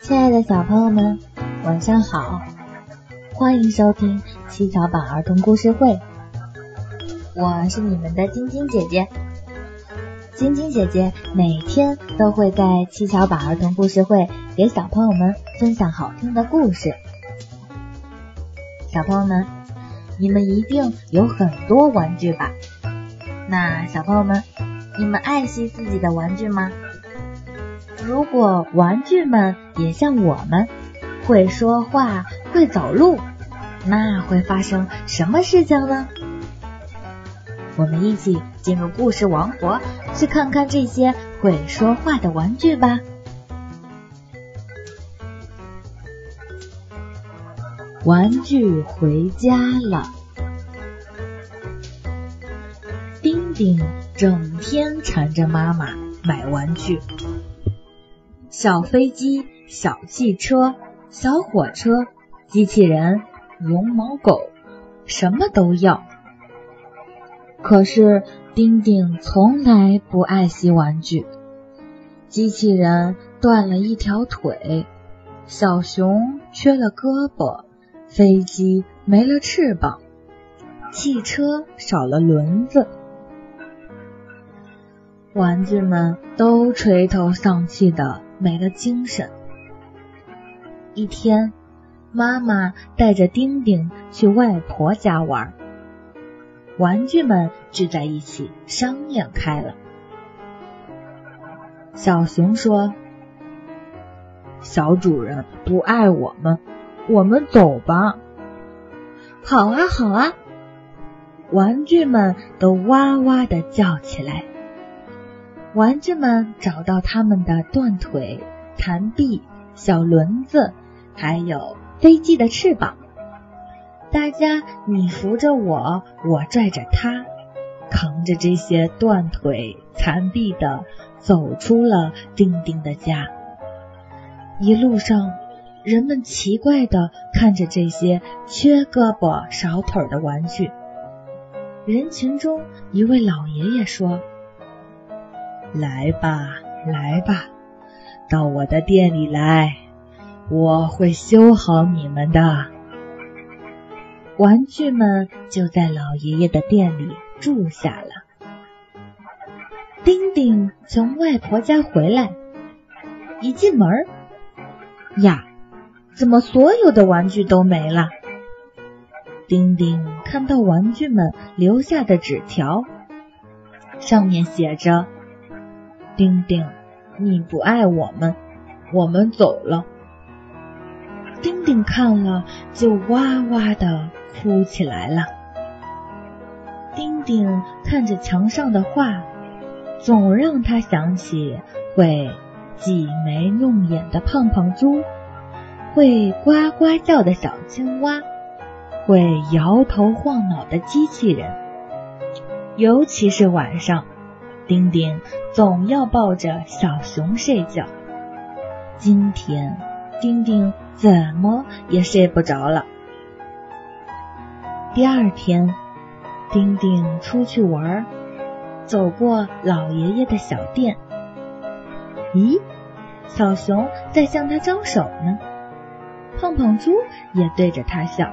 亲爱的小朋友们，晚上好！欢迎收听七巧板儿童故事会，我是你们的晶晶姐姐。晶晶姐姐每天都会在七巧板儿童故事会给小朋友们分享好听的故事。小朋友们，你们一定有很多玩具吧？那小朋友们，你们爱惜自己的玩具吗？如果玩具们也像我们会说话、会走路，那会发生什么事情呢？我们一起进入故事王国，去看看这些会说话的玩具吧。玩具回家了，丁丁整天缠着妈妈买玩具。小飞机、小汽车、小火车、机器人、绒毛狗，什么都要。可是丁丁从来不爱惜玩具。机器人断了一条腿，小熊缺了胳膊，飞机没了翅膀，汽车少了轮子。玩具们都垂头丧气的。没了精神。一天，妈妈带着丁丁去外婆家玩，玩具们聚在一起商量开了。小熊说：“小主人不爱我们，我们走吧。”“好啊，好啊！”玩具们都哇哇的叫起来。玩具们找到他们的断腿、残臂、小轮子，还有飞机的翅膀。大家你扶着我，我拽着他，扛着这些断腿、残臂的，走出了丁丁的家。一路上，人们奇怪的看着这些缺胳膊少腿的玩具。人群中，一位老爷爷说。来吧，来吧，到我的店里来，我会修好你们的。玩具们就在老爷爷的店里住下了。丁丁从外婆家回来，一进门，呀，怎么所有的玩具都没了？丁丁看到玩具们留下的纸条，上面写着。丁丁，你不爱我们，我们走了。丁丁看了就哇哇的哭起来了。丁丁看着墙上的画，总让他想起会挤眉弄眼的胖胖猪，会呱呱叫的小青蛙，会摇头晃脑的机器人，尤其是晚上。丁丁总要抱着小熊睡觉。今天，丁丁怎么也睡不着了。第二天，丁丁出去玩，走过老爷爷的小店。咦，小熊在向他招手呢，胖胖猪也对着他笑。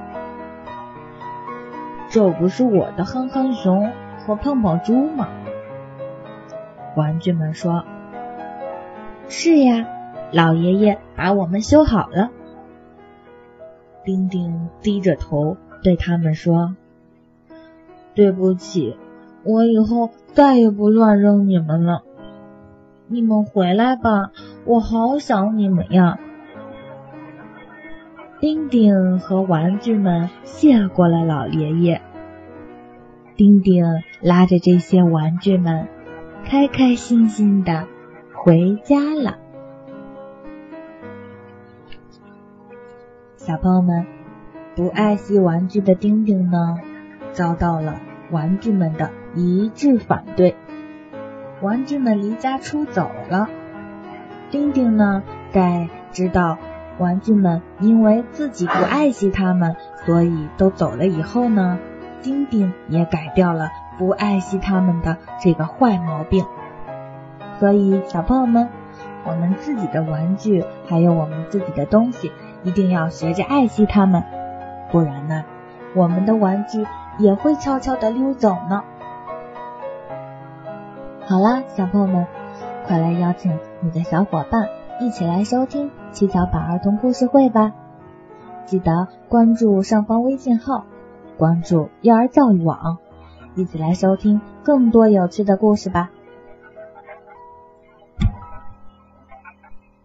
这不是我的憨憨熊和胖胖猪吗？玩具们说：“是呀，老爷爷把我们修好了。”丁丁低着头对他们说：“对不起，我以后再也不乱扔你们了。你们回来吧，我好想你们呀。”丁丁和玩具们谢过了老爷爷。丁丁拉着这些玩具们。开开心心的回家了。小朋友们，不爱惜玩具的丁丁呢，遭到了玩具们的一致反对。玩具们离家出走了。丁丁呢，在知道玩具们因为自己不爱惜他们，所以都走了以后呢，丁丁也改掉了。不爱惜他们的这个坏毛病，所以小朋友们，我们自己的玩具，还有我们自己的东西，一定要学着爱惜它们，不然呢，我们的玩具也会悄悄的溜走呢。好啦，小朋友们，快来邀请你的小伙伴一起来收听七巧板儿童故事会吧！记得关注上方微信号，关注幼儿教育网，一起来收听更多有趣的故事吧。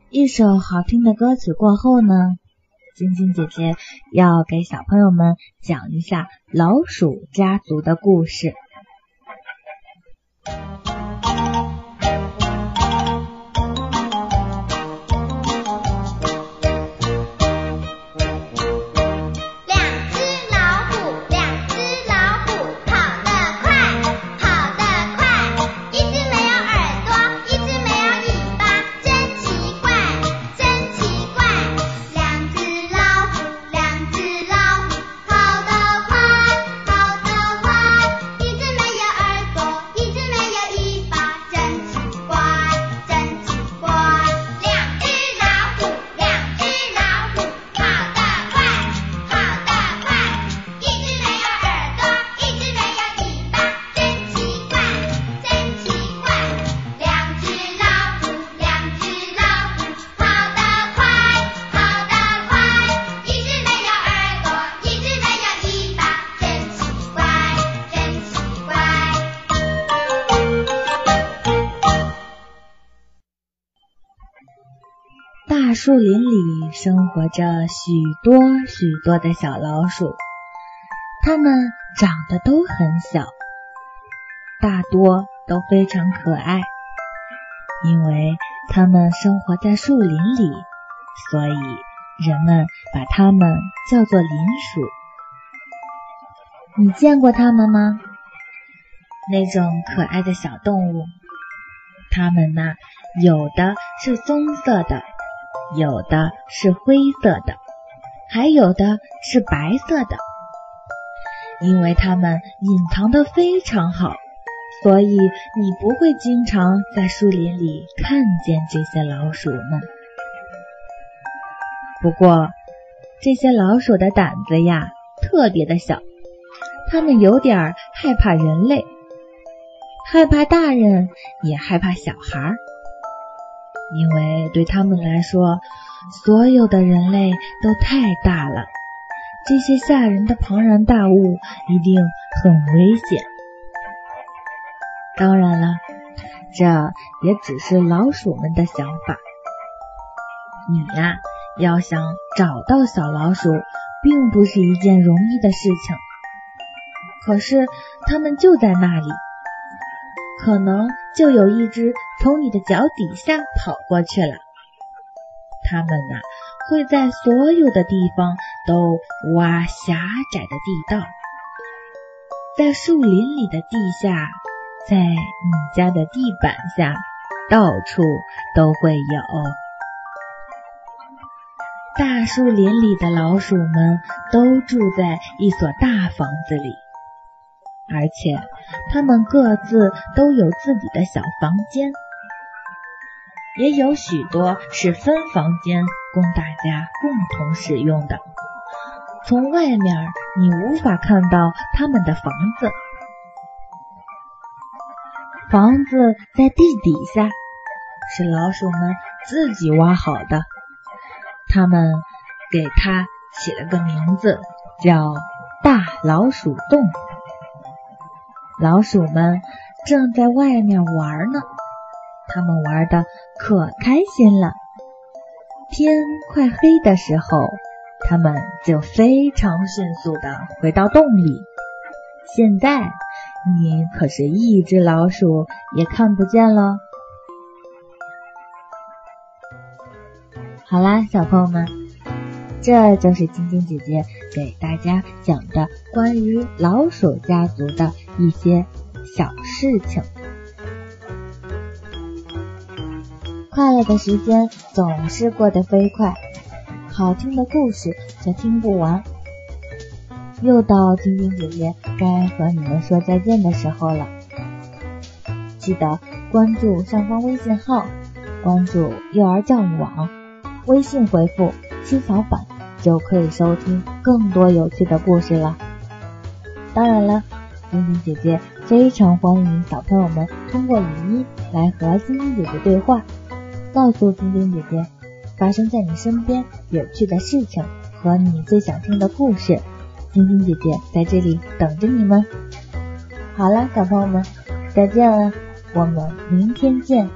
一首好听的歌曲过后呢，晶晶姐姐要给小朋友们讲一下老鼠家族的故事。树林里生活着许多许多的小老鼠，它们长得都很小，大多都非常可爱。因为它们生活在树林里，所以人们把它们叫做林鼠。你见过它们吗？那种可爱的小动物，它们呢，有的是棕色的。有的是灰色的，还有的是白色的。因为它们隐藏的非常好，所以你不会经常在树林里看见这些老鼠们。不过，这些老鼠的胆子呀特别的小，它们有点害怕人类，害怕大人，也害怕小孩。因为对他们来说，所有的人类都太大了，这些吓人的庞然大物一定很危险。当然了，这也只是老鼠们的想法。你呀，要想找到小老鼠，并不是一件容易的事情。可是，它们就在那里。可能就有一只从你的脚底下跑过去了。它们呐，会在所有的地方都挖狭窄的地道，在树林里的地下，在你家的地板下，到处都会有。大树林里的老鼠们都住在一所大房子里。而且，他们各自都有自己的小房间，也有许多是分房间供大家共同使用的。从外面你无法看到他们的房子，房子在地底下，是老鼠们自己挖好的。他们给它起了个名字，叫大老鼠洞。老鼠们正在外面玩呢，他们玩的可开心了。天快黑的时候，他们就非常迅速的回到洞里。现在你可是一只老鼠也看不见了。好啦，小朋友们，这就是晶晶姐姐给大家讲的关于老鼠家族的。一些小事情，快乐的时间总是过得飞快，好听的故事却听不完。又到晶晶姐姐该和你们说再见的时候了，记得关注上方微信号，关注幼儿教育网，微信回复“七巧板”就可以收听更多有趣的故事了。当然了，晶晶姐姐非常欢迎小朋友们通过语音来和晶晶姐姐对话，告诉晶晶姐姐发生在你身边有趣的事情和你最想听的故事。晶晶姐姐在这里等着你们。好了，小朋友们，再见了，我们明天见。